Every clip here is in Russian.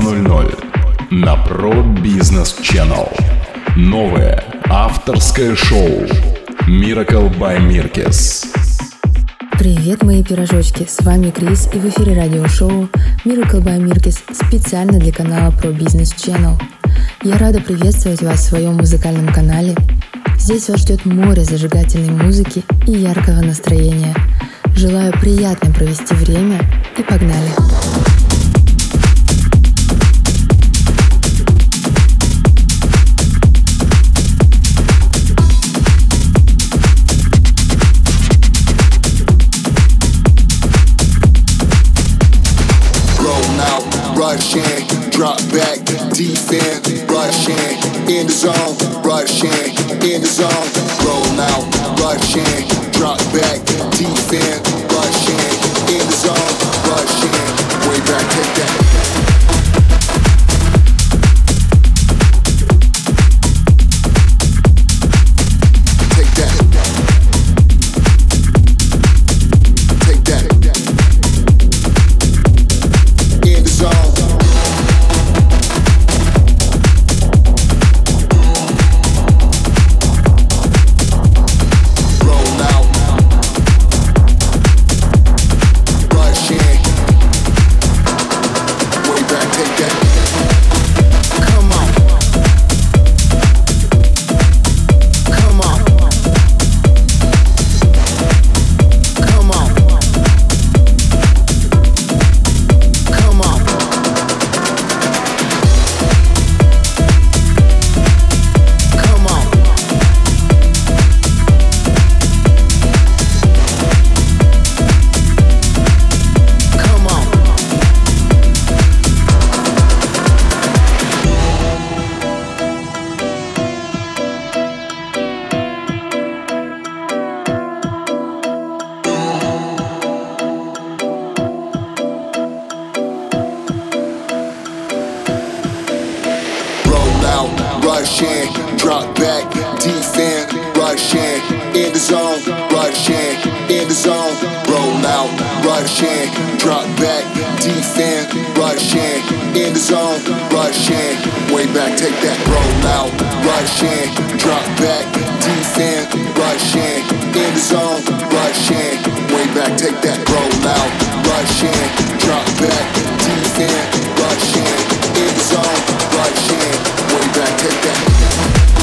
в 22.00 на Pro Business Channel. Новое авторское шоу Miracle by Mirkes. Привет, мои пирожочки! С вами Крис и в эфире радиошоу Miracle by Mirkes специально для канала Pro Business Channel. Я рада приветствовать вас в своем музыкальном канале. Здесь вас ждет море зажигательной музыки и яркого настроения. Желаю приятно провести время и погнали! song. shit, in the zone, right shit, in the zone, roll out, right shit, drop back, defend, right shit, in the zone, right shit, way back, take that, roll out, right shit, drop back, defend, right shit, in the zone, right shit, way back, take that, roll out, right shit, drop back, defend, right shit, in the zone, right shit, way back, take that.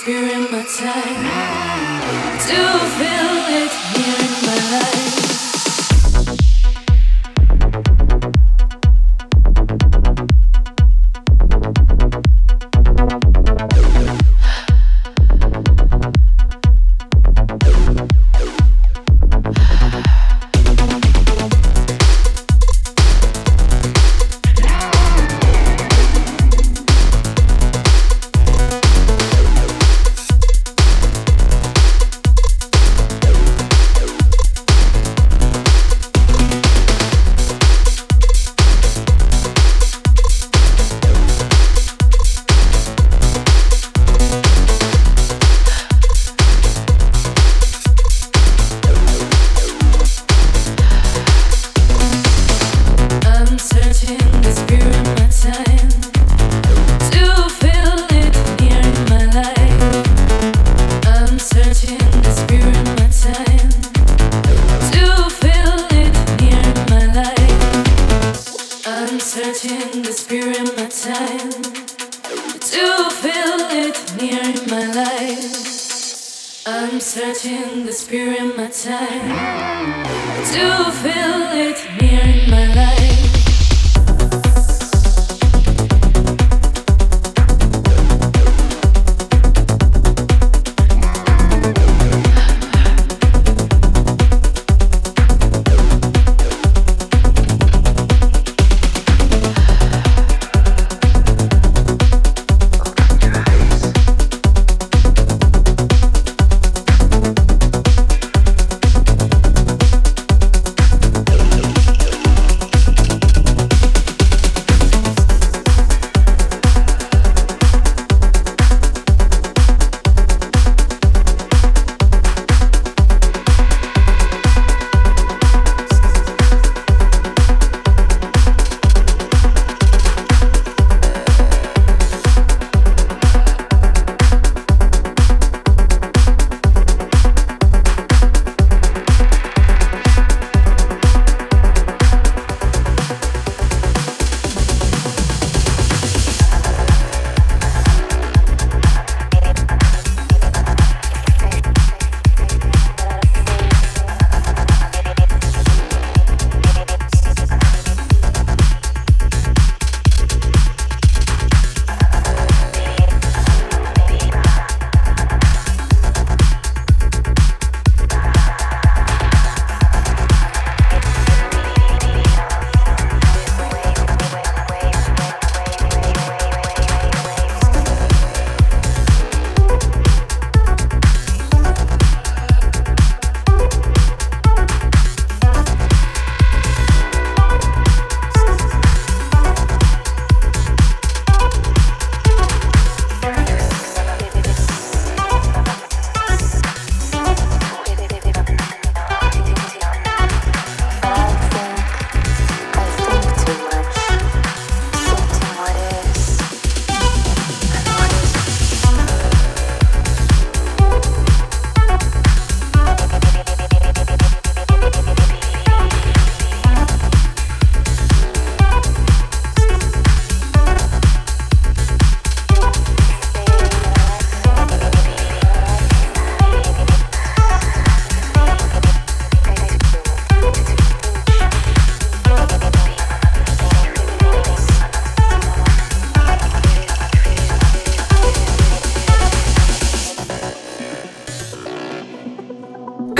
spirit, my time to feel.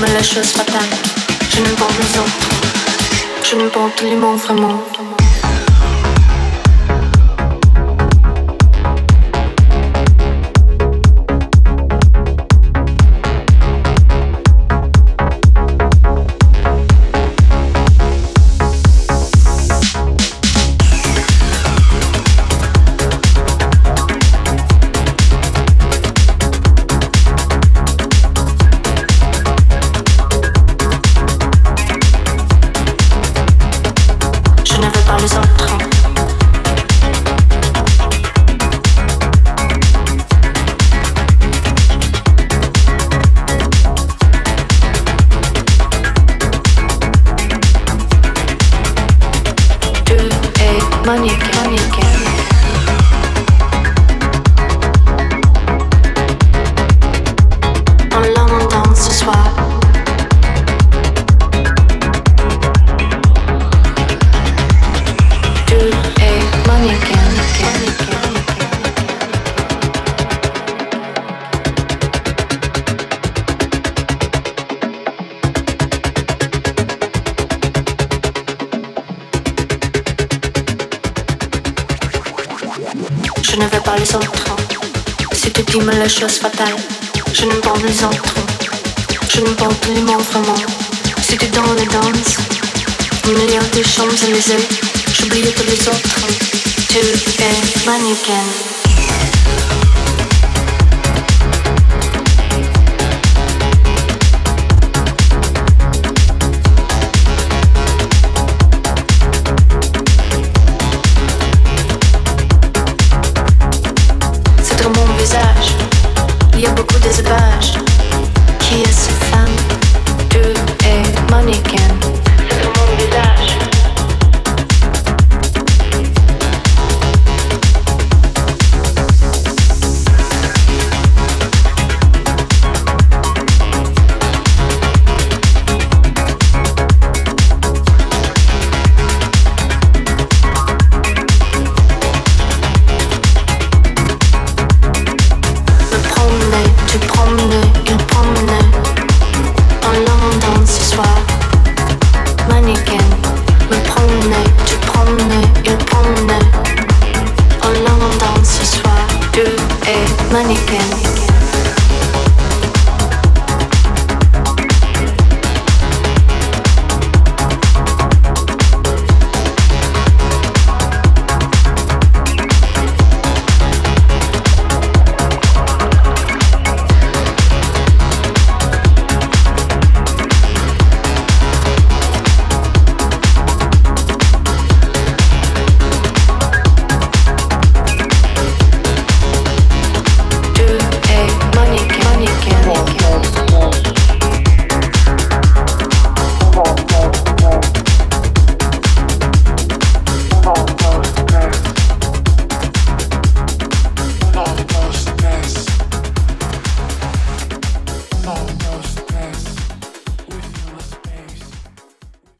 comme la chose fatale. Je n'aime pas les autres, je ne pas tout le monde vraiment. chose fatale. Je ne parle en trop. Je ne parle plus mon vraiment. C'était dans la danse. Une milliard de chambres à mes yeux. J'oubliais tous les autres. Tu es mannequin.